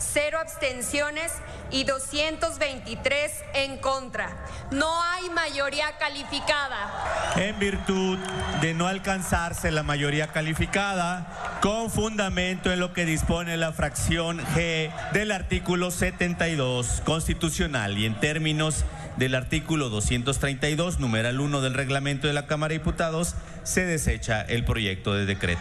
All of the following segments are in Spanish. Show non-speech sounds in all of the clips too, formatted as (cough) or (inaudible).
cero abstenciones y 223 en contra. No hay mayoría calificada. En virtud de no alcanzarse la mayoría calificada, con fundamento en lo que dispone la fracción G del artículo 72 constitucional y en términos del artículo 232, numeral 1 del reglamento de la Cámara de Diputados, se desecha el proyecto de decreto.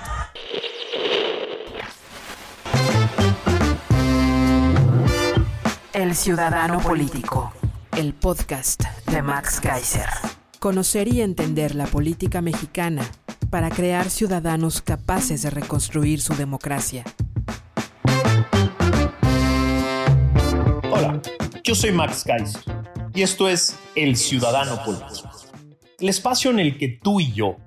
El Ciudadano Político, el podcast de Max Kaiser. Conocer y entender la política mexicana para crear ciudadanos capaces de reconstruir su democracia. Hola, yo soy Max Kaiser y esto es El Ciudadano Político, el espacio en el que tú y yo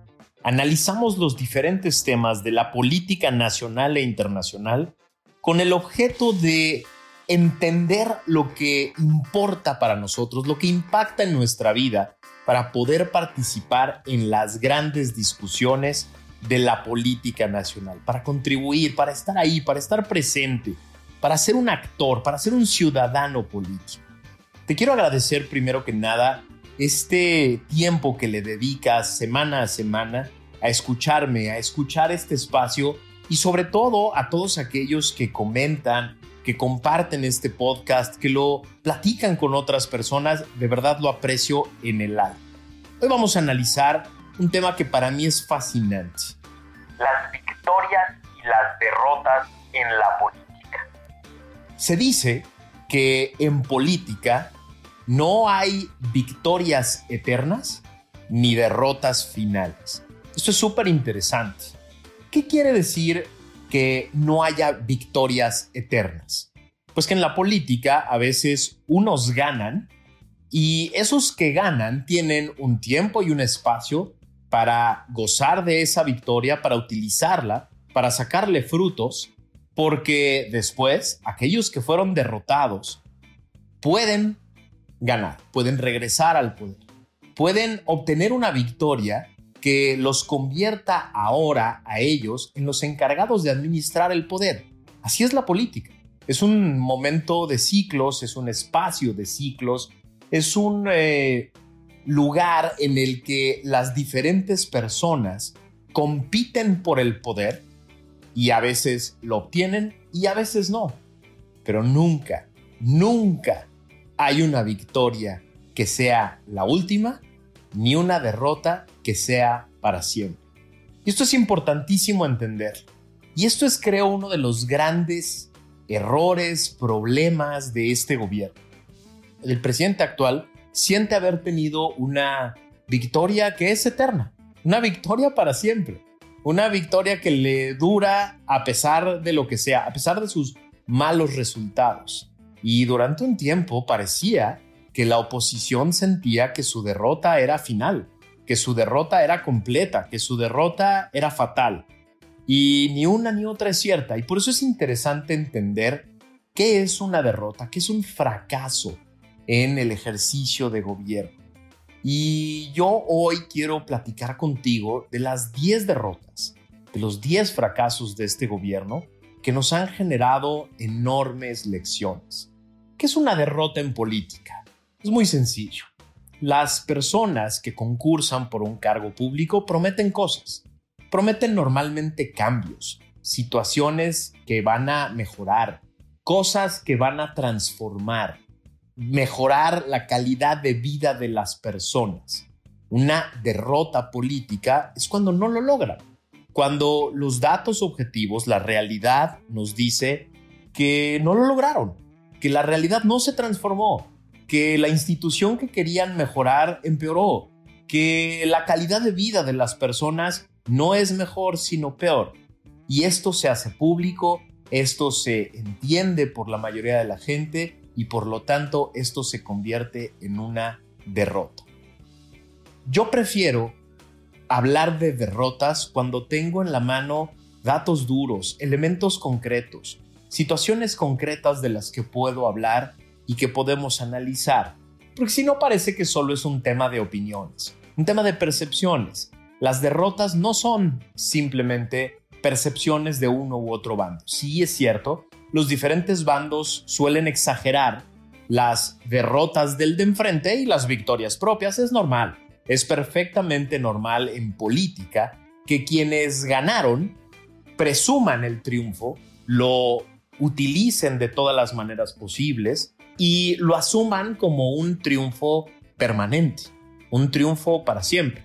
analizamos los diferentes temas de la política nacional e internacional con el objeto de entender lo que importa para nosotros, lo que impacta en nuestra vida, para poder participar en las grandes discusiones de la política nacional, para contribuir, para estar ahí, para estar presente, para ser un actor, para ser un ciudadano político. Te quiero agradecer primero que nada este tiempo que le dedicas semana a semana a escucharme, a escuchar este espacio y sobre todo a todos aquellos que comentan, que comparten este podcast, que lo platican con otras personas, de verdad lo aprecio en el alma. Hoy vamos a analizar un tema que para mí es fascinante. Las victorias y las derrotas en la política. Se dice que en política no hay victorias eternas ni derrotas finales. Esto es súper interesante. ¿Qué quiere decir que no haya victorias eternas? Pues que en la política a veces unos ganan y esos que ganan tienen un tiempo y un espacio para gozar de esa victoria, para utilizarla, para sacarle frutos, porque después aquellos que fueron derrotados pueden ganar, pueden regresar al poder, pueden obtener una victoria que los convierta ahora a ellos en los encargados de administrar el poder. Así es la política. Es un momento de ciclos, es un espacio de ciclos, es un eh, lugar en el que las diferentes personas compiten por el poder y a veces lo obtienen y a veces no. Pero nunca, nunca hay una victoria que sea la última ni una derrota que sea para siempre. Y esto es importantísimo entender. Y esto es, creo, uno de los grandes errores, problemas de este gobierno. El presidente actual siente haber tenido una victoria que es eterna, una victoria para siempre, una victoria que le dura a pesar de lo que sea, a pesar de sus malos resultados. Y durante un tiempo parecía que la oposición sentía que su derrota era final, que su derrota era completa, que su derrota era fatal. Y ni una ni otra es cierta. Y por eso es interesante entender qué es una derrota, qué es un fracaso en el ejercicio de gobierno. Y yo hoy quiero platicar contigo de las 10 derrotas, de los 10 fracasos de este gobierno que nos han generado enormes lecciones. ¿Qué es una derrota en política? Es muy sencillo. Las personas que concursan por un cargo público prometen cosas. Prometen normalmente cambios, situaciones que van a mejorar, cosas que van a transformar, mejorar la calidad de vida de las personas. Una derrota política es cuando no lo logran, cuando los datos objetivos, la realidad nos dice que no lo lograron, que la realidad no se transformó, que la institución que querían mejorar empeoró, que la calidad de vida de las personas no es mejor, sino peor. Y esto se hace público, esto se entiende por la mayoría de la gente y por lo tanto esto se convierte en una derrota. Yo prefiero hablar de derrotas cuando tengo en la mano datos duros, elementos concretos, situaciones concretas de las que puedo hablar y que podemos analizar, porque si no parece que solo es un tema de opiniones, un tema de percepciones. Las derrotas no son simplemente percepciones de uno u otro bando. Sí es cierto, los diferentes bandos suelen exagerar las derrotas del de enfrente y las victorias propias, es normal. Es perfectamente normal en política que quienes ganaron presuman el triunfo, lo utilicen de todas las maneras posibles y lo asuman como un triunfo permanente, un triunfo para siempre.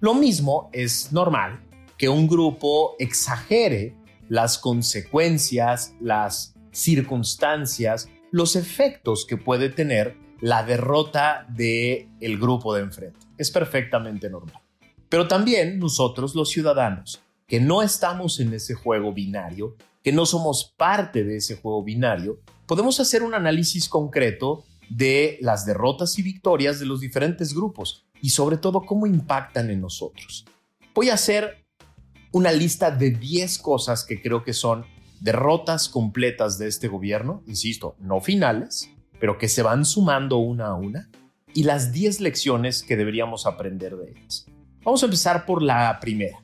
Lo mismo es normal que un grupo exagere las consecuencias, las circunstancias, los efectos que puede tener la derrota de el grupo de enfrente. Es perfectamente normal. Pero también nosotros los ciudadanos, que no estamos en ese juego binario, que no somos parte de ese juego binario, podemos hacer un análisis concreto de las derrotas y victorias de los diferentes grupos y sobre todo cómo impactan en nosotros. Voy a hacer una lista de 10 cosas que creo que son derrotas completas de este gobierno, insisto, no finales, pero que se van sumando una a una, y las 10 lecciones que deberíamos aprender de ellas. Vamos a empezar por la primera.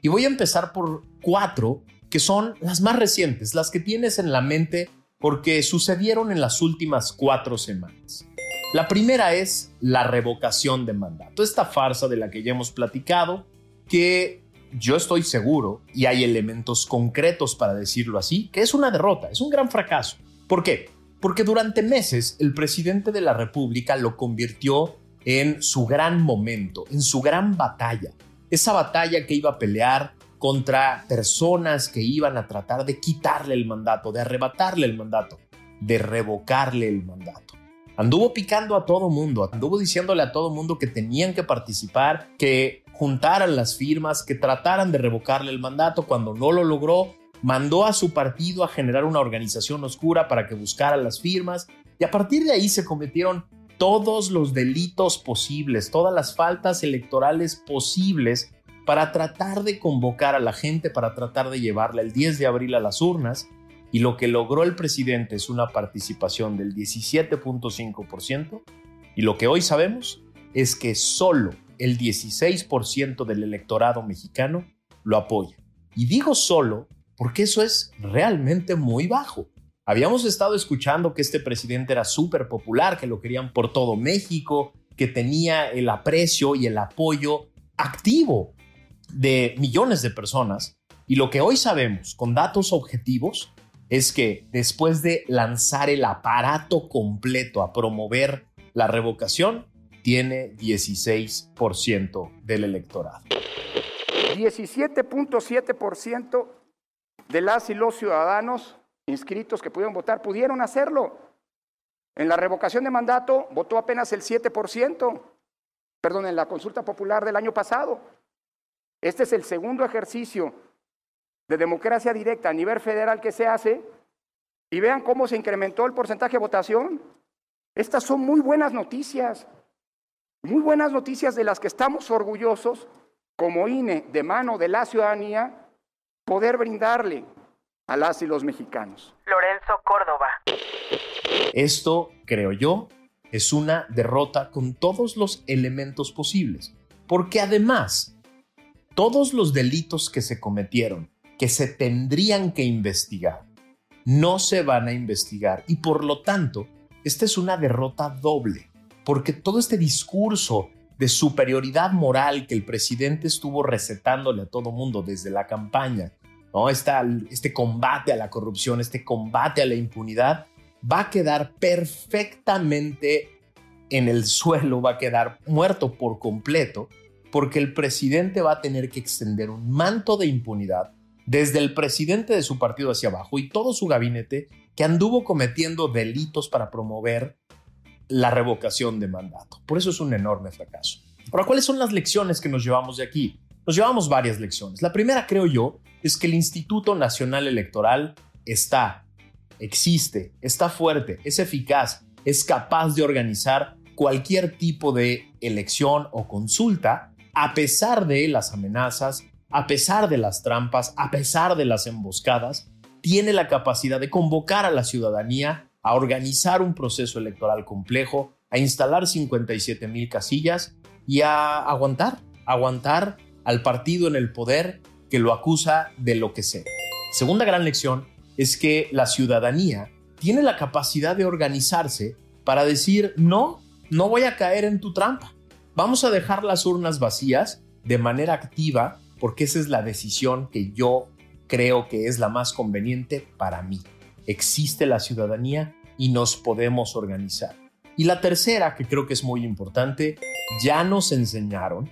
Y voy a empezar por cuatro que son las más recientes, las que tienes en la mente porque sucedieron en las últimas cuatro semanas. La primera es la revocación de mandato, esta farsa de la que ya hemos platicado, que yo estoy seguro, y hay elementos concretos para decirlo así, que es una derrota, es un gran fracaso. ¿Por qué? Porque durante meses el presidente de la República lo convirtió en su gran momento, en su gran batalla. Esa batalla que iba a pelear contra personas que iban a tratar de quitarle el mandato, de arrebatarle el mandato, de revocarle el mandato. Anduvo picando a todo mundo, anduvo diciéndole a todo mundo que tenían que participar, que juntaran las firmas, que trataran de revocarle el mandato. Cuando no lo logró, mandó a su partido a generar una organización oscura para que buscara las firmas y a partir de ahí se cometieron todos los delitos posibles, todas las faltas electorales posibles para tratar de convocar a la gente, para tratar de llevarla el 10 de abril a las urnas. Y lo que logró el presidente es una participación del 17.5%. Y lo que hoy sabemos es que solo el 16% del electorado mexicano lo apoya. Y digo solo porque eso es realmente muy bajo. Habíamos estado escuchando que este presidente era súper popular, que lo querían por todo México, que tenía el aprecio y el apoyo activo de millones de personas. Y lo que hoy sabemos con datos objetivos es que después de lanzar el aparato completo a promover la revocación, tiene 16% del electorado. 17.7% de las y los ciudadanos inscritos que pudieron votar pudieron hacerlo. En la revocación de mandato votó apenas el 7%, perdón, en la consulta popular del año pasado. Este es el segundo ejercicio de democracia directa a nivel federal que se hace y vean cómo se incrementó el porcentaje de votación. Estas son muy buenas noticias. Muy buenas noticias de las que estamos orgullosos como INE de mano de la ciudadanía poder brindarle a las y los mexicanos. Lorenzo Córdoba. Esto, creo yo, es una derrota con todos los elementos posibles, porque además, todos los delitos que se cometieron, que se tendrían que investigar, no se van a investigar y por lo tanto, esta es una derrota doble porque todo este discurso de superioridad moral que el presidente estuvo recetándole a todo mundo desde la campaña, ¿no? este combate a la corrupción, este combate a la impunidad, va a quedar perfectamente en el suelo, va a quedar muerto por completo, porque el presidente va a tener que extender un manto de impunidad desde el presidente de su partido hacia abajo y todo su gabinete que anduvo cometiendo delitos para promover la revocación de mandato. Por eso es un enorme fracaso. Ahora, ¿cuáles son las lecciones que nos llevamos de aquí? Nos llevamos varias lecciones. La primera, creo yo, es que el Instituto Nacional Electoral está, existe, está fuerte, es eficaz, es capaz de organizar cualquier tipo de elección o consulta a pesar de las amenazas, a pesar de las trampas, a pesar de las emboscadas, tiene la capacidad de convocar a la ciudadanía a organizar un proceso electoral complejo, a instalar 57 mil casillas y a aguantar, aguantar al partido en el poder que lo acusa de lo que sea. Segunda gran lección es que la ciudadanía tiene la capacidad de organizarse para decir, no, no voy a caer en tu trampa. Vamos a dejar las urnas vacías de manera activa porque esa es la decisión que yo creo que es la más conveniente para mí. Existe la ciudadanía y nos podemos organizar. Y la tercera, que creo que es muy importante, ya nos enseñaron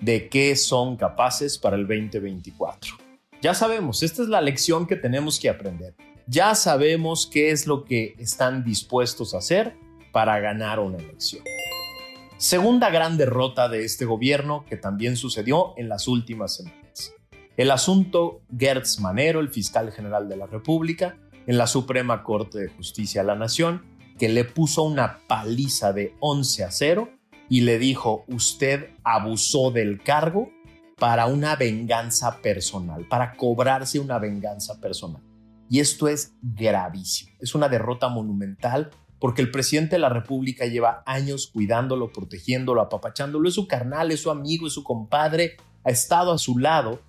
de qué son capaces para el 2024. Ya sabemos, esta es la lección que tenemos que aprender. Ya sabemos qué es lo que están dispuestos a hacer para ganar una elección. Segunda gran derrota de este gobierno que también sucedió en las últimas semanas. El asunto Gertz Manero, el fiscal general de la República, en la Suprema Corte de Justicia de la Nación, que le puso una paliza de 11 a 0 y le dijo, usted abusó del cargo para una venganza personal, para cobrarse una venganza personal. Y esto es gravísimo, es una derrota monumental porque el presidente de la República lleva años cuidándolo, protegiéndolo, apapachándolo, es su carnal, es su amigo, es su compadre, ha estado a su lado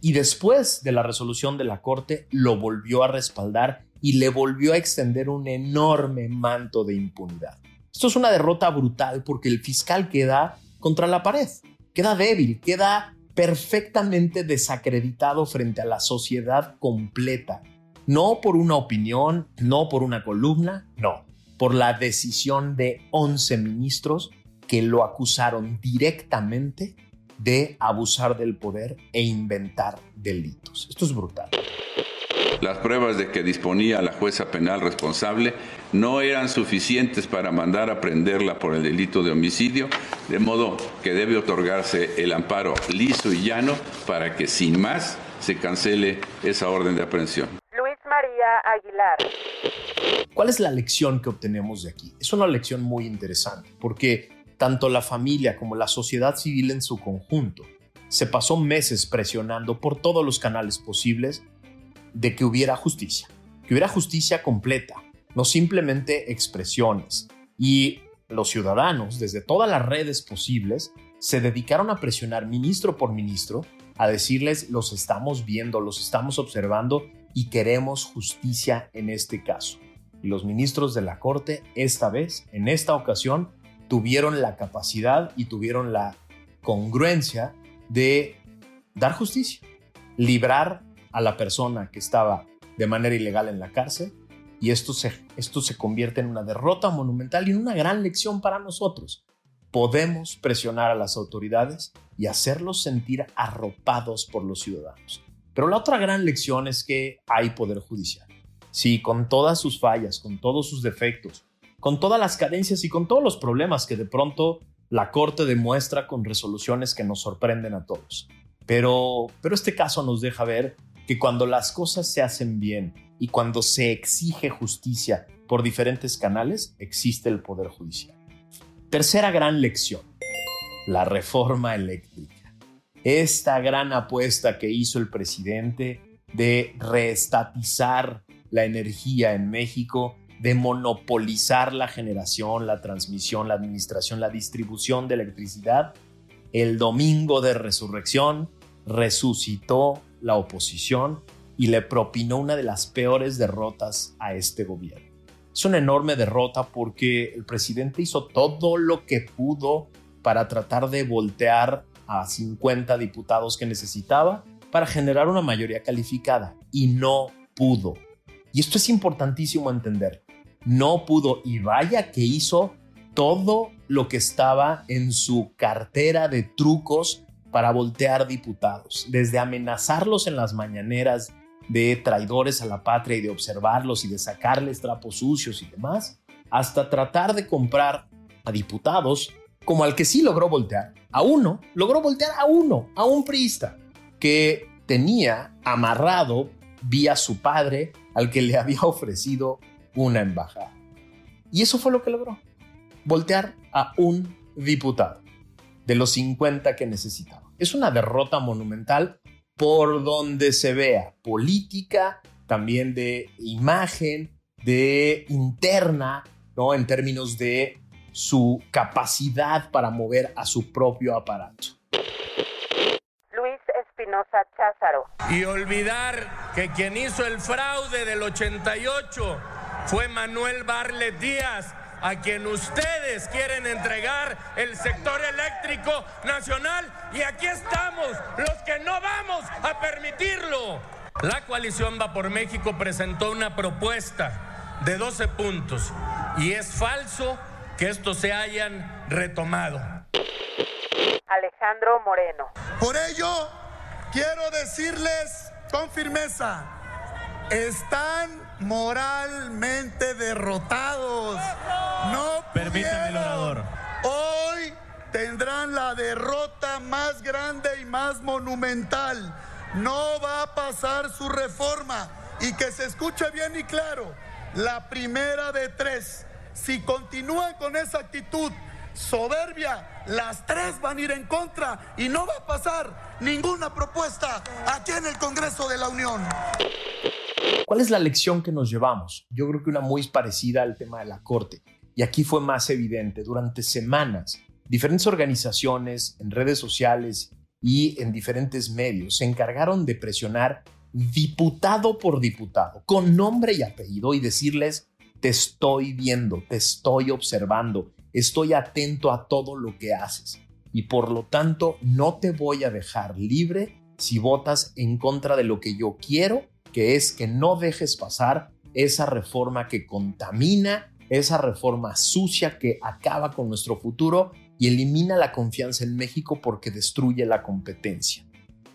y después de la resolución de la Corte lo volvió a respaldar y le volvió a extender un enorme manto de impunidad. Esto es una derrota brutal porque el fiscal queda contra la pared, queda débil, queda perfectamente desacreditado frente a la sociedad completa. No por una opinión, no por una columna, no, por la decisión de 11 ministros que lo acusaron directamente de abusar del poder e inventar delitos. Esto es brutal. Las pruebas de que disponía la jueza penal responsable no eran suficientes para mandar a prenderla por el delito de homicidio, de modo que debe otorgarse el amparo liso y llano para que sin más se cancele esa orden de aprehensión. Aguilar. ¿Cuál es la lección que obtenemos de aquí? Es una lección muy interesante porque tanto la familia como la sociedad civil en su conjunto se pasó meses presionando por todos los canales posibles de que hubiera justicia, que hubiera justicia completa, no simplemente expresiones. Y los ciudadanos, desde todas las redes posibles, se dedicaron a presionar ministro por ministro, a decirles, los estamos viendo, los estamos observando y queremos justicia en este caso. Y los ministros de la Corte, esta vez, en esta ocasión, tuvieron la capacidad y tuvieron la congruencia de dar justicia, librar a la persona que estaba de manera ilegal en la cárcel y esto se, esto se convierte en una derrota monumental y en una gran lección para nosotros. Podemos presionar a las autoridades y hacerlos sentir arropados por los ciudadanos. Pero la otra gran lección es que hay poder judicial. Sí, con todas sus fallas, con todos sus defectos, con todas las carencias y con todos los problemas que de pronto la Corte demuestra con resoluciones que nos sorprenden a todos. Pero, pero este caso nos deja ver que cuando las cosas se hacen bien y cuando se exige justicia por diferentes canales, existe el Poder Judicial. Tercera gran lección, la reforma eléctrica. Esta gran apuesta que hizo el presidente de reestatizar la energía en México, de monopolizar la generación, la transmisión, la administración, la distribución de electricidad, el domingo de resurrección resucitó la oposición y le propinó una de las peores derrotas a este gobierno. Es una enorme derrota porque el presidente hizo todo lo que pudo para tratar de voltear a 50 diputados que necesitaba para generar una mayoría calificada y no pudo. Y esto es importantísimo entender. No pudo y vaya que hizo todo lo que estaba en su cartera de trucos para voltear diputados, desde amenazarlos en las mañaneras de traidores a la patria y de observarlos y de sacarles trapos sucios y demás, hasta tratar de comprar a diputados como al que sí logró voltear, a uno, logró voltear a uno, a un priista, que tenía amarrado vía su padre al que le había (laughs) ofrecido una embajada. Y eso fue lo que logró, voltear a un diputado de los 50 que necesitaba. Es una derrota monumental por donde se vea política, también de imagen, de interna, ¿no? En términos de su capacidad para mover a su propio aparato. Luis Espinosa Cházaro. Y olvidar que quien hizo el fraude del 88 fue Manuel Barlet Díaz, a quien ustedes quieren entregar el sector eléctrico nacional. Y aquí estamos, los que no vamos a permitirlo. La coalición Va por México presentó una propuesta de 12 puntos y es falso que estos se hayan retomado. Alejandro Moreno. Por ello, quiero decirles con firmeza, están moralmente derrotados. No Permítame el orador. Hoy tendrán la derrota más grande y más monumental. No va a pasar su reforma. Y que se escuche bien y claro, la primera de tres. Si continúan con esa actitud soberbia, las tres van a ir en contra y no va a pasar ninguna propuesta aquí en el Congreso de la Unión. ¿Cuál es la lección que nos llevamos? Yo creo que una muy parecida al tema de la Corte. Y aquí fue más evidente. Durante semanas, diferentes organizaciones en redes sociales y en diferentes medios se encargaron de presionar diputado por diputado, con nombre y apellido, y decirles, te estoy viendo, te estoy observando, estoy atento a todo lo que haces. Y por lo tanto, no te voy a dejar libre si votas en contra de lo que yo quiero, que es que no dejes pasar esa reforma que contamina, esa reforma sucia que acaba con nuestro futuro y elimina la confianza en México porque destruye la competencia.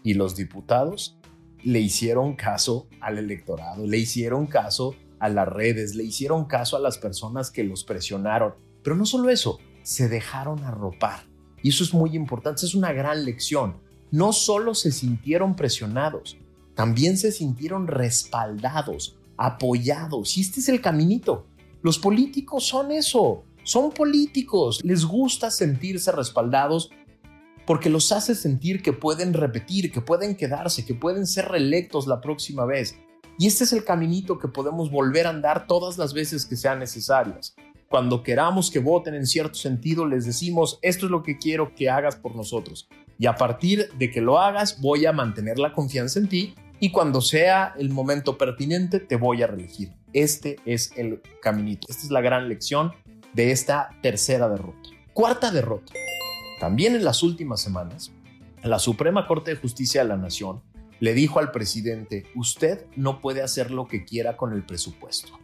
Y los diputados le hicieron caso al electorado, le hicieron caso a las redes, le hicieron caso a las personas que los presionaron. Pero no solo eso, se dejaron arropar. Y eso es muy importante, es una gran lección. No solo se sintieron presionados, también se sintieron respaldados, apoyados. Y este es el caminito. Los políticos son eso, son políticos. Les gusta sentirse respaldados porque los hace sentir que pueden repetir, que pueden quedarse, que pueden ser reelectos la próxima vez. Y este es el caminito que podemos volver a andar todas las veces que sean necesarias. Cuando queramos que voten en cierto sentido, les decimos, esto es lo que quiero que hagas por nosotros. Y a partir de que lo hagas, voy a mantener la confianza en ti y cuando sea el momento pertinente, te voy a reelegir. Este es el caminito. Esta es la gran lección de esta tercera derrota. Cuarta derrota. También en las últimas semanas, la Suprema Corte de Justicia de la Nación le dijo al presidente, usted no puede hacer lo que quiera con el presupuesto.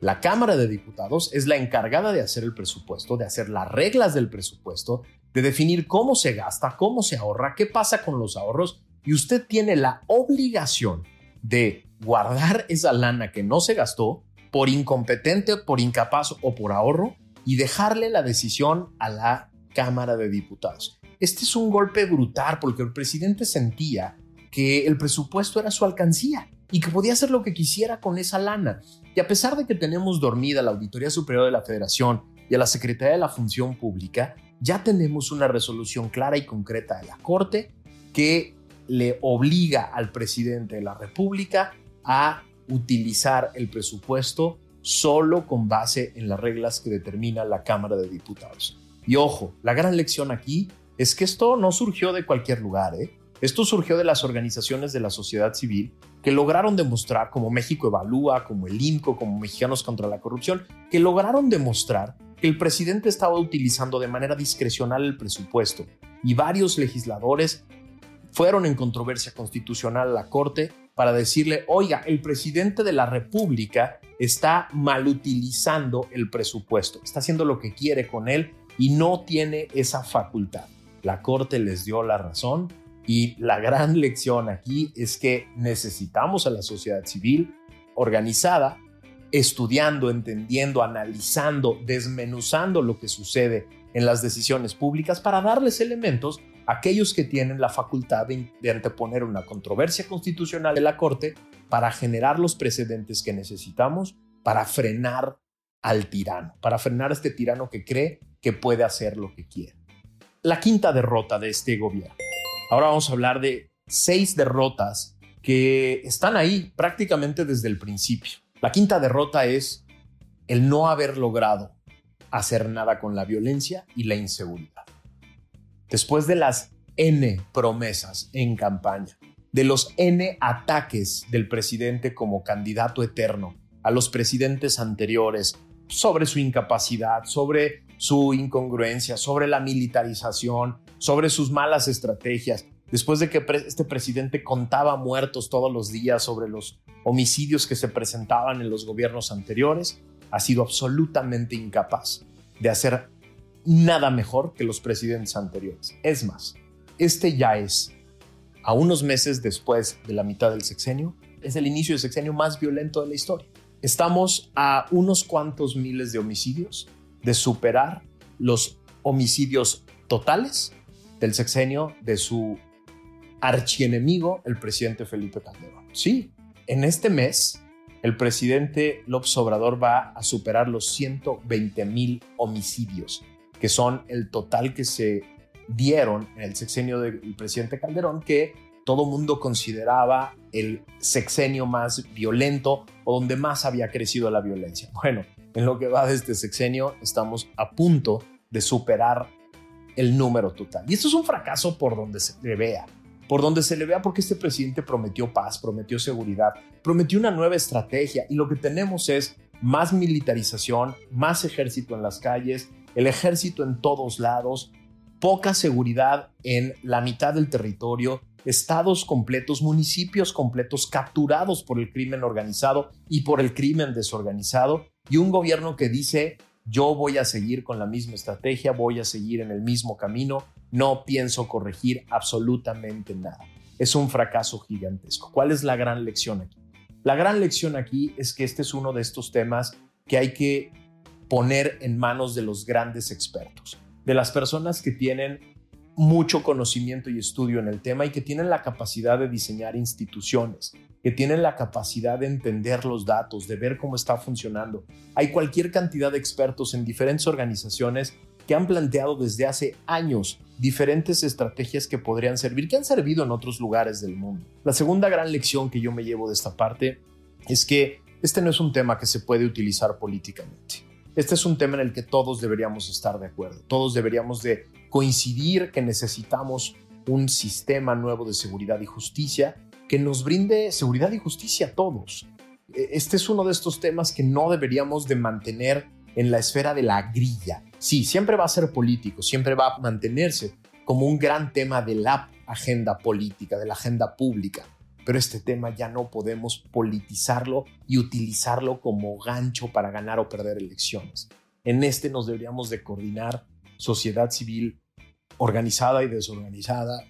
La Cámara de Diputados es la encargada de hacer el presupuesto, de hacer las reglas del presupuesto, de definir cómo se gasta, cómo se ahorra, qué pasa con los ahorros, y usted tiene la obligación de guardar (laughs) esa lana que no se gastó por incompetente, por incapaz o por ahorro y dejarle la decisión a la Cámara de Diputados. Este es un golpe brutal porque el presidente sentía que el presupuesto era su alcancía y que podía hacer lo que quisiera con esa lana. Y a pesar de que tenemos dormida la Auditoría Superior de la Federación y a la Secretaría de la Función Pública, ya tenemos una resolución clara y concreta de la Corte que le obliga al presidente de la República a utilizar el presupuesto solo con base en las reglas que determina la Cámara de Diputados. Y ojo, la gran lección aquí es que esto no surgió de cualquier lugar, ¿eh? Esto surgió de las organizaciones de la sociedad civil que lograron demostrar, como México Evalúa, como el INCO, como Mexicanos contra la Corrupción, que lograron demostrar que el presidente estaba utilizando de manera discrecional el presupuesto y varios legisladores fueron en controversia constitucional a la Corte para decirle, oiga, el presidente de la República está mal utilizando el presupuesto, está haciendo lo que quiere con él y no tiene esa facultad. La Corte les dio la razón y la gran lección aquí es que necesitamos a la sociedad civil organizada, estudiando, entendiendo, analizando, desmenuzando lo que sucede en las decisiones públicas para darles elementos a aquellos que tienen la facultad de, de anteponer una controversia constitucional de la Corte para generar los precedentes que necesitamos para frenar al tirano, para frenar a este tirano que cree que puede hacer lo que quiere. La quinta derrota de este gobierno. Ahora vamos a hablar de seis derrotas que están ahí prácticamente desde el principio. La quinta derrota es el no haber logrado hacer nada con la violencia y la inseguridad. Después de las N promesas en campaña, de los N ataques del presidente como candidato eterno a los presidentes anteriores sobre su incapacidad, sobre su incongruencia, sobre la militarización, sobre sus malas estrategias, después de que este presidente contaba muertos todos los días sobre los homicidios que se presentaban en los gobiernos anteriores, ha sido absolutamente incapaz de hacer nada mejor que los presidentes anteriores. Es más, este ya es, a unos meses después de la mitad del sexenio, es el inicio del sexenio más violento de la historia. Estamos a unos cuantos miles de homicidios de superar los homicidios totales del sexenio de su archienemigo, el presidente Felipe Calderón. Sí, en este mes el presidente López Obrador va a superar los 120 mil homicidios, que son el total que se dieron en el sexenio del presidente Calderón, que todo mundo consideraba el sexenio más violento o donde más había crecido la violencia. Bueno, en lo que va de este sexenio estamos a punto de superar el número total. Y esto es un fracaso por donde se le vea por donde se le vea porque este presidente prometió paz, prometió seguridad, prometió una nueva estrategia y lo que tenemos es más militarización, más ejército en las calles, el ejército en todos lados, poca seguridad en la mitad del territorio, estados completos, municipios completos capturados por el crimen organizado y por el crimen desorganizado y un gobierno que dice yo voy a seguir con la misma estrategia, voy a seguir en el mismo camino, no pienso corregir absolutamente nada. Es un fracaso gigantesco. ¿Cuál es la gran lección aquí? La gran lección aquí es que este es uno de estos temas que hay que poner en manos de los grandes expertos, de las personas que tienen mucho conocimiento y estudio en el tema y que tienen la capacidad de diseñar instituciones, que tienen la capacidad de entender los datos, de ver cómo está funcionando. Hay cualquier cantidad de expertos en diferentes organizaciones que han planteado desde hace años diferentes estrategias que podrían servir, que han servido en otros lugares del mundo. La segunda gran lección que yo me llevo de esta parte es que este no es un tema que se puede utilizar políticamente. Este es un tema en el que todos deberíamos estar de acuerdo. Todos deberíamos de coincidir que necesitamos un sistema nuevo de seguridad y justicia que nos brinde seguridad y justicia a todos. E, este es uno de estos temas que no deberíamos de mantener en la esfera de la grilla. Sí, siempre va a ser político, siempre va a mantenerse como un gran tema de la agenda política, de la agenda pública, pero este tema ya no podemos politizarlo y utilizarlo como gancho para ganar o perder elecciones. En este nos deberíamos de coordinar sociedad civil organizada y desorganizada,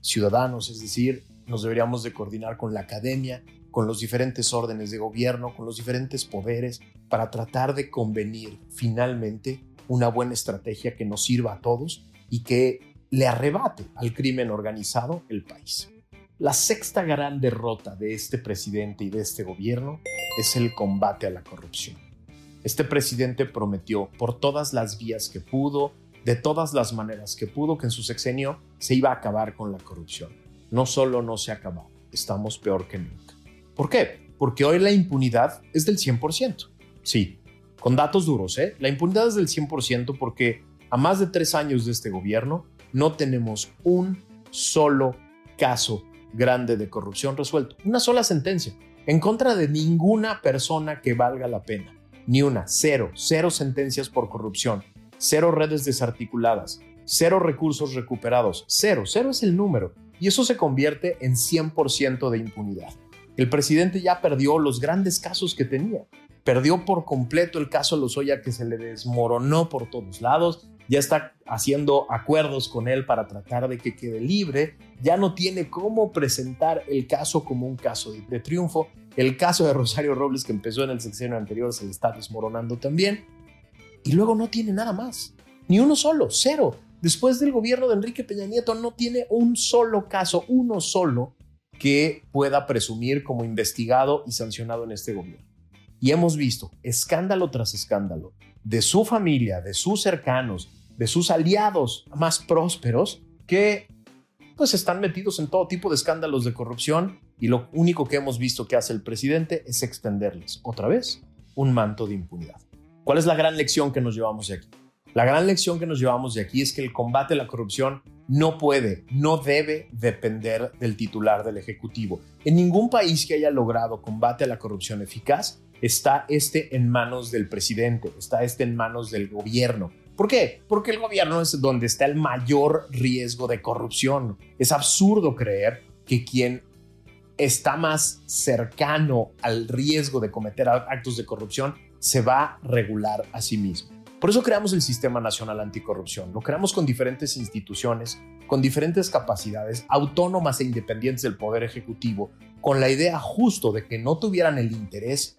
ciudadanos, es decir, nos deberíamos de coordinar con la academia, con los diferentes órdenes de gobierno, con los diferentes poderes, para tratar de convenir finalmente una buena estrategia que nos sirva a todos y que le arrebate al crimen organizado el país. La sexta gran derrota de este presidente y de este gobierno es el combate a la corrupción. Este presidente prometió por todas las vías que pudo, de todas las maneras que pudo, que en su sexenio se iba a acabar con la corrupción. No solo no se ha acabado, estamos peor que nunca. ¿Por qué? Porque hoy la impunidad es del 100%. Sí, con datos duros, ¿eh? La impunidad es del 100% porque a más de tres años de este gobierno no tenemos un solo caso grande de corrupción resuelto. Una sola sentencia en contra de ninguna persona que valga la pena. Ni una, cero, cero sentencias por corrupción, cero redes desarticuladas, cero recursos recuperados, cero, cero es el número. Y eso se convierte en 100% de impunidad. El presidente ya perdió los grandes casos que tenía. Perdió por completo el caso Lozoya que se le desmoronó por todos lados. Ya está haciendo acuerdos con él para tratar de que quede libre. Ya no tiene cómo presentar el caso como un caso de, de triunfo. El caso de Rosario Robles que empezó en el sexenio anterior se le está desmoronando también. Y luego no tiene nada más. Ni uno solo, cero. Después del gobierno de Enrique Peña Nieto no tiene un solo caso, uno solo, que pueda presumir como investigado y sancionado en este gobierno. Y hemos visto escándalo tras escándalo de su familia, de sus cercanos, de sus aliados más prósperos que pues están metidos en todo tipo de escándalos de corrupción y lo único que hemos visto que hace el presidente es extenderles otra vez un manto de impunidad. ¿Cuál es la gran lección que nos llevamos de aquí? La gran lección que nos llevamos de aquí es que el combate a la corrupción no puede, no debe depender del titular del Ejecutivo. En ningún país que haya logrado combate a la corrupción eficaz está este en manos del presidente, está este en manos del gobierno. ¿Por qué? Porque el gobierno es donde está el mayor riesgo de corrupción. Es absurdo creer que quien está más cercano al riesgo de cometer actos de corrupción se va a regular a sí mismo. Por eso creamos el Sistema Nacional Anticorrupción. Lo creamos con diferentes instituciones, con diferentes capacidades, autónomas e independientes del Poder Ejecutivo, con la idea justo de que no tuvieran el interés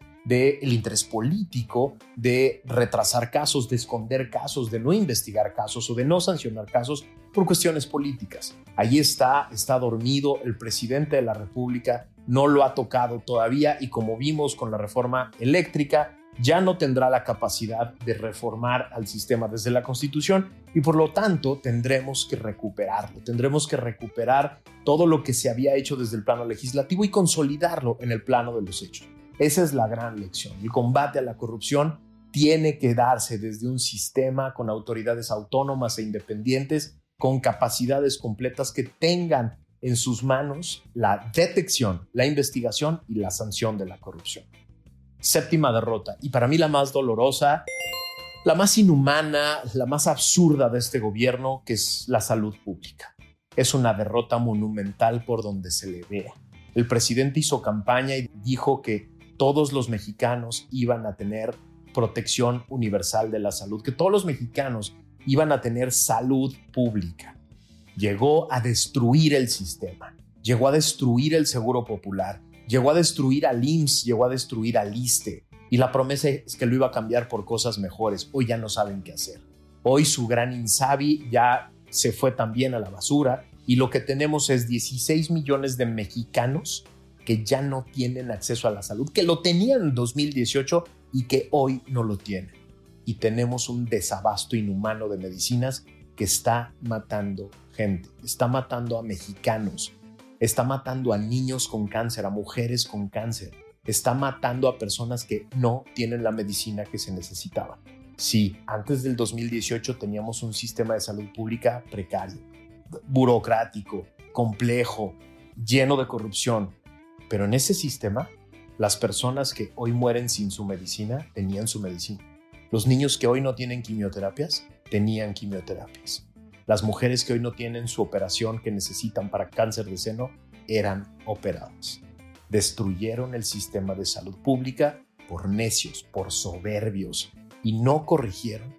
interés político de retrasar casos, de esconder casos, de no investigar casos o de no sancionar casos por cuestiones políticas. Ahí está, está dormido el presidente de la República, no lo ha tocado todavía y como vimos con la reforma eléctrica, ya no tendrá la capacidad de reformar al sistema desde la Constitución y por lo tanto tendremos que recuperarlo, tendremos que recuperar todo lo que se había hecho desde el plano legislativo y consolidarlo en el plano de los hechos. Esa es la gran lección. El combate a la corrupción tiene que darse desde un sistema con autoridades autónomas e independientes, con capacidades completas que tengan en sus manos la detección, la investigación y la sanción de la corrupción. Séptima derrota, y para mí la más dolorosa, la más inhumana, la más absurda de este gobierno, que es la salud pública. Es una derrota monumental por donde se le vea. El presidente hizo campaña y dijo que todos los mexicanos iban a tener protección universal de la salud, que todos los mexicanos iban a tener salud pública. Llegó a destruir el sistema, llegó a destruir el seguro popular, llegó a destruir al IMSS, llegó a destruir al ISTE. Y la promesa es que lo iba a cambiar por cosas mejores. Hoy ya no saben qué hacer. Hoy su gran Insabi ya se fue también a la basura y lo que tenemos es 16 millones de mexicanos que ya no tienen acceso a la salud, que lo tenían en 2018 y que hoy no lo tienen. Y tenemos un desabasto inhumano de medicinas que está matando gente, está matando a mexicanos, está matando a niños con cáncer, a mujeres con cáncer, está matando a personas que no tienen la medicina que se necesitaba. Sí, antes del 2018 teníamos un sistema de salud pública precario, burocrático, complejo, lleno de corrupción, pero en ese sistema, las personas que hoy mueren sin su medicina tenían su medicina. Los niños que hoy no tienen quimioterapias tenían quimioterapias. Las mujeres que hoy no tienen su operación que necesitan para cáncer de seno eran operadas. Destruyeron el sistema de salud pública por necios, por soberbios y no corrigieron.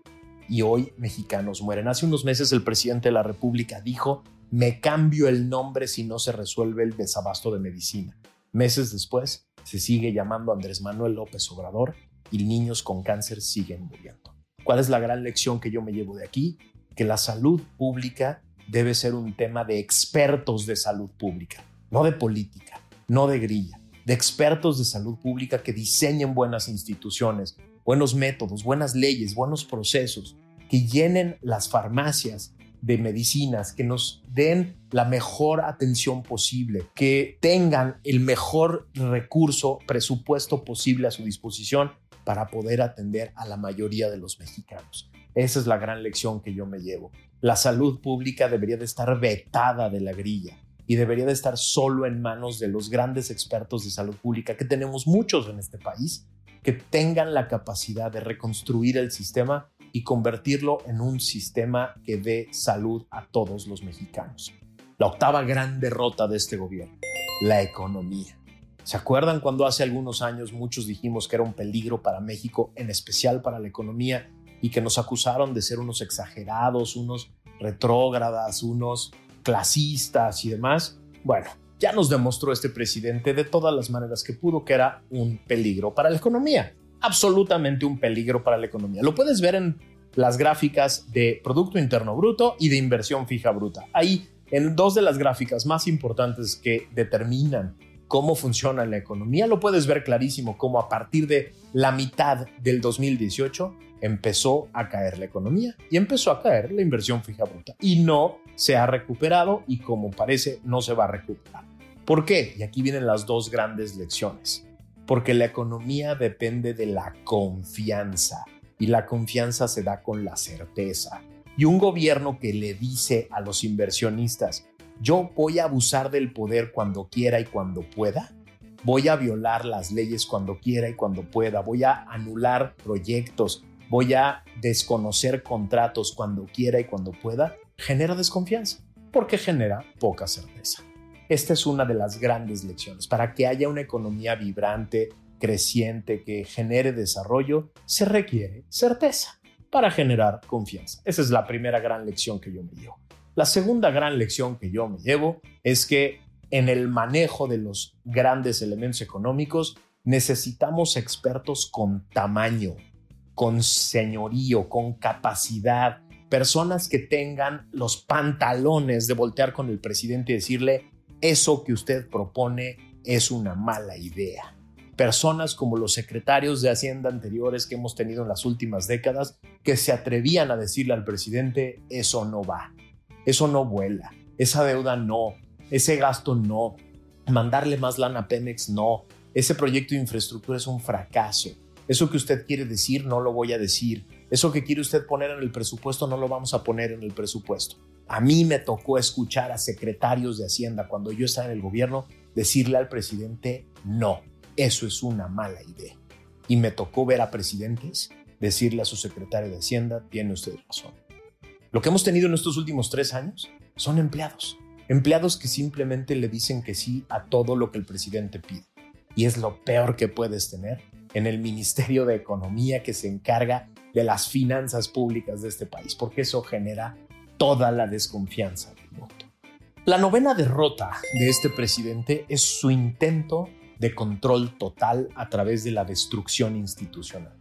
Y hoy mexicanos mueren. Hace unos meses el presidente de la República dijo, me cambio el nombre si no se resuelve el desabasto de medicina. Meses después, se sigue llamando Andrés Manuel López Obrador y niños con cáncer siguen muriendo. ¿Cuál es la gran lección que yo me llevo de aquí? Que la salud pública debe ser un tema de expertos de salud pública, no de política, no de grilla, de expertos de salud pública que diseñen buenas instituciones, buenos métodos, buenas leyes, buenos procesos, que llenen las farmacias de medicinas, que nos den la mejor atención posible, que tengan el mejor recurso, presupuesto posible a su disposición para poder atender a la mayoría de los mexicanos. Esa es la gran lección que yo me llevo. La salud pública debería de estar vetada de la grilla y debería de estar solo en manos de los grandes expertos de salud pública, que tenemos muchos en este país, que tengan la capacidad de reconstruir el sistema y convertirlo en un sistema que dé salud a todos los mexicanos. La octava gran derrota de este gobierno, la economía. ¿Se acuerdan cuando hace algunos años muchos dijimos que era un peligro para México, en especial para la economía, y que nos acusaron de ser unos exagerados, unos retrógradas, unos clasistas y demás? Bueno, ya nos demostró este presidente de todas las maneras que pudo que era un peligro para la economía absolutamente un peligro para la economía. Lo puedes ver en las gráficas de Producto Interno Bruto y de inversión fija bruta. Ahí, en dos de las gráficas más importantes que determinan cómo funciona la economía, lo puedes ver clarísimo cómo a partir de la mitad del 2018 empezó a caer la economía y empezó a caer la inversión fija bruta y no se ha recuperado y como parece no se va a recuperar. ¿Por qué? Y aquí vienen las dos grandes lecciones. Porque la economía depende de la confianza y la confianza se da con la certeza. Y un gobierno que le dice a los inversionistas, yo voy a abusar del poder cuando quiera y cuando pueda, voy a violar las leyes cuando quiera y cuando pueda, voy a anular proyectos, voy a desconocer contratos cuando quiera y cuando pueda, genera desconfianza, porque genera poca certeza. Esta es una de las grandes lecciones. Para que haya una economía vibrante, creciente, que genere desarrollo, se requiere certeza para generar confianza. Esa es la primera gran lección que yo me llevo. La segunda gran lección que yo me llevo es que en el manejo de los grandes elementos económicos necesitamos expertos con tamaño, con señorío, con capacidad, personas que tengan los pantalones de voltear con el presidente y decirle, eso que usted propone es una mala idea personas como los secretarios de Hacienda anteriores que hemos tenido en las últimas décadas que se atrevían a decirle al presidente, eso no va, eso no vuela, esa deuda no, ese gasto no, mandarle más lana a Pemex no, ese proyecto de infraestructura es un fracaso, eso que usted quiere decir no lo voy a decir, eso que quiere usted poner en el presupuesto no lo vamos a poner en el presupuesto. A mí me tocó escuchar a secretarios de Hacienda cuando yo estaba en el gobierno decirle al presidente no eso es una mala idea. Y me tocó ver a presidentes decirle a su secretario de Hacienda, tiene usted razón. Lo que hemos tenido en estos últimos tres años son empleados. Empleados que simplemente le dicen que sí a todo lo que el presidente pide. Y es lo peor que puedes tener en el Ministerio de Economía que se encarga de las finanzas públicas de este país, porque eso genera toda la desconfianza del voto. La novena derrota de este presidente es su intento de control total a través de la destrucción institucional.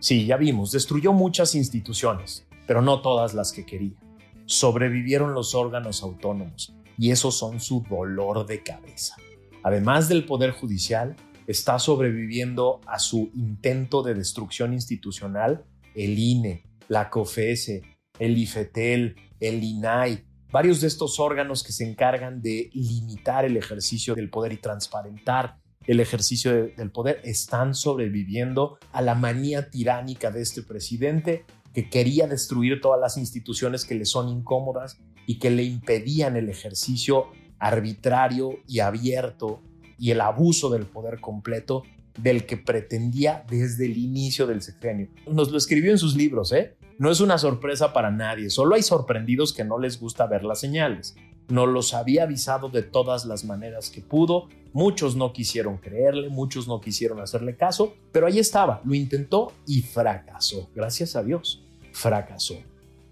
Sí, ya vimos, destruyó muchas instituciones, pero no todas las que quería. Sobrevivieron los órganos autónomos y esos son su dolor de cabeza. Además del Poder Judicial, está sobreviviendo a su intento de destrucción institucional el INE, la COFESE, el IFETEL, el INAI, varios de estos órganos que se encargan de limitar el ejercicio del poder y transparentar el ejercicio del poder, están sobreviviendo a la manía tiránica de este presidente que quería destruir todas las instituciones que le son incómodas y que le impedían el ejercicio arbitrario y abierto y el abuso del poder completo del que pretendía desde el inicio del sexenio. Nos lo escribió en sus libros, ¿eh? No es una sorpresa para nadie, solo hay sorprendidos que no les gusta ver las señales. Nos los había avisado de todas las maneras que pudo, muchos no quisieron creerle, muchos no quisieron hacerle caso, pero ahí estaba, lo intentó y fracasó, gracias a Dios, fracasó.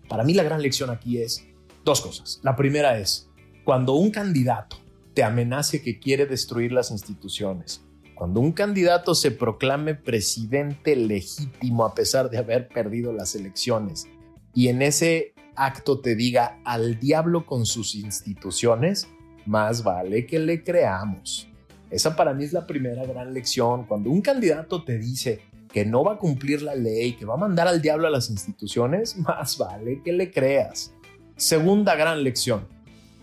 Para mí la gran lección aquí es dos cosas. La primera es, cuando un candidato te amenace que quiere destruir las instituciones, cuando un candidato se proclame presidente legítimo a pesar de haber perdido las elecciones y en ese acto te diga al diablo con sus instituciones, más vale que le creamos. Esa para mí es la primera gran lección. Cuando un candidato te dice que no va a cumplir la ley, que va a mandar al diablo a las instituciones, (laughs) más vale que le creas. Segunda gran lección.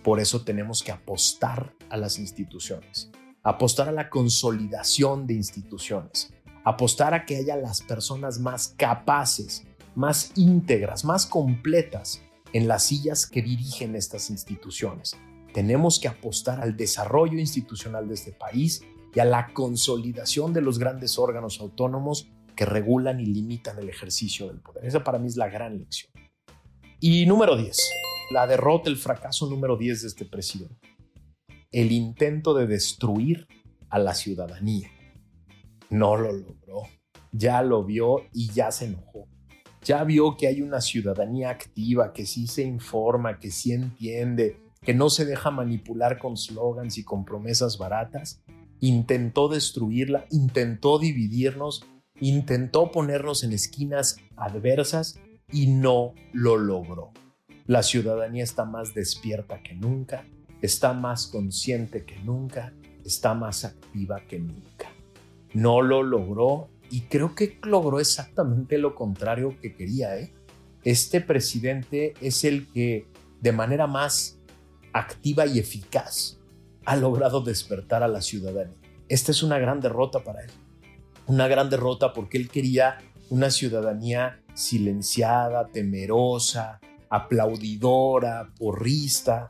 Por eso tenemos que apostar a las instituciones apostar a la consolidación de instituciones, apostar a que haya las personas más capaces, más íntegras, más completas en las sillas que dirigen estas instituciones. Tenemos que apostar al desarrollo institucional de este país y a la consolidación de los grandes órganos autónomos que regulan y limitan el ejercicio del poder. Esa para mí es la gran lección. Y número 10, la derrota, el fracaso número 10 de este presidente el intento de destruir a la ciudadanía. No lo logró. Ya lo vio y ya se enojó. Ya vio que hay una ciudadanía activa, que sí se informa, que sí entiende, que no se deja manipular con slogans y con promesas baratas. Intentó destruirla, intentó dividirnos, intentó ponernos en esquinas adversas y no lo logró. La ciudadanía está más despierta que nunca, está más consciente que nunca, está más activa que nunca. No lo logró y creo que logró exactamente lo contrario que quería. ¿eh? Este presidente es el que de manera más activa y eficaz ha logrado despertar a la ciudadanía. Esta es una gran derrota para él. Una gran derrota porque él quería una ciudadanía silenciada, temerosa, aplaudidora, porrista.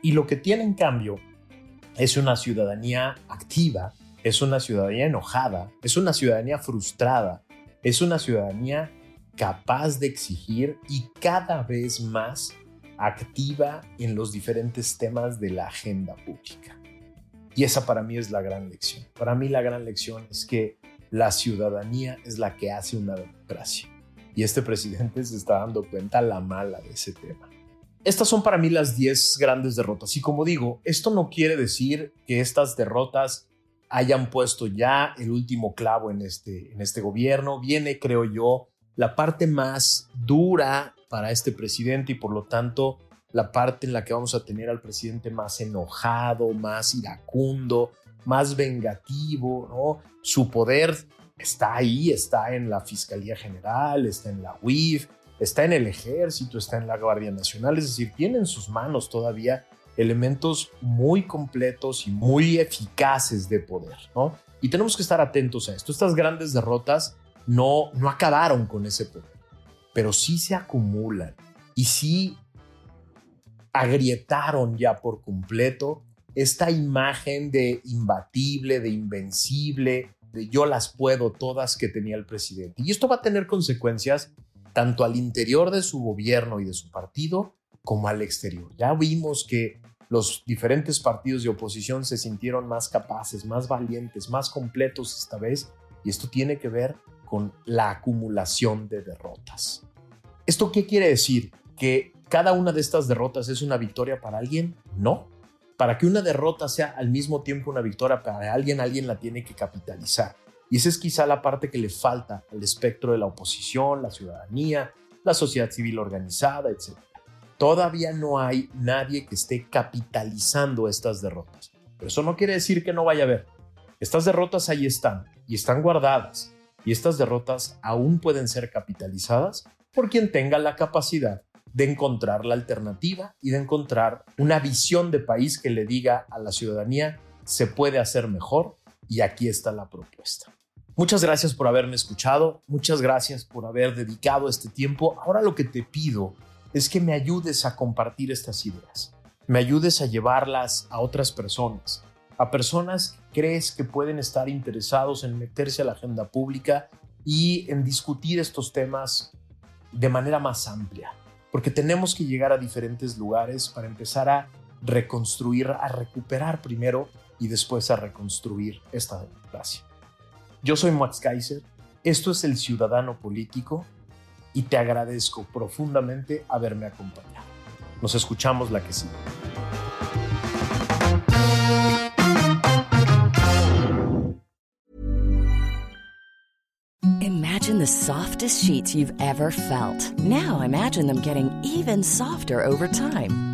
Y lo que tiene en cambio es una ciudadanía activa, es una ciudadanía enojada, es una ciudadanía frustrada, es una ciudadanía capaz de exigir y cada vez más activa en los diferentes temas de la agenda pública. Y esa para mí es la gran lección. Para mí la gran lección es que la ciudadanía es la que hace una democracia. Y este presidente se está dando cuenta la mala de ese tema. Estas son para mí las 10 grandes derrotas. Y como digo, esto no quiere decir que estas derrotas hayan puesto ya el último clavo en este, en este gobierno. Viene, creo yo, la parte más dura para este presidente y por lo tanto la parte en la que vamos a tener al presidente más enojado, más iracundo, más vengativo, ¿no? Su poder está ahí, está en la Fiscalía General, está en la UIF, está en el Ejército, está en la Guardia Nacional, es decir, tiene en sus manos todavía elementos muy completos y muy eficaces de poder, ¿no? Y tenemos que estar atentos a esto. Estas grandes derrotas no, no acabaron con ese poder, pero sí se acumulan y sí agrietaron ya por completo esta imagen de imbatible, de invencible, de yo las puedo todas que tenía el presidente. Y esto va a tener consecuencias tanto al interior de su gobierno y de su partido como al exterior. Ya vimos que los diferentes partidos de oposición se sintieron más capaces, más valientes, más completos esta vez, y esto tiene que ver con la acumulación de derrotas. ¿Esto qué quiere decir? ¿Que cada una de estas derrotas es una victoria para alguien? No. Para que una derrota sea al mismo tiempo una victoria para alguien, alguien la tiene que capitalizar. Y esa es quizá la parte que le falta al espectro de la oposición, la ciudadanía, la sociedad civil organizada, etc. Todavía no hay nadie que esté capitalizando estas derrotas. Pero eso no quiere decir que no vaya a haber. Estas derrotas ahí están y están guardadas y estas derrotas aún pueden ser capitalizadas por quien tenga la capacidad de encontrar la alternativa y de encontrar una visión de país que le diga a la ciudadanía se puede hacer mejor y aquí está la propuesta. Muchas gracias por haberme escuchado, muchas gracias por haber dedicado este tiempo. Ahora lo que te pido es que me ayudes a compartir estas ideas, me ayudes a llevarlas a otras personas, a personas que crees que pueden estar interesados en meterse a la agenda pública y en discutir estos temas de manera más amplia, porque tenemos que llegar a diferentes lugares para empezar a reconstruir, a recuperar primero y después a reconstruir esta democracia. Yo soy Max Kaiser, esto es El Ciudadano Político y te agradezco profundamente haberme acompañado. Nos escuchamos la que sigue. Imagine the softest sheets you've ever felt. Now imagine them getting even softer over time.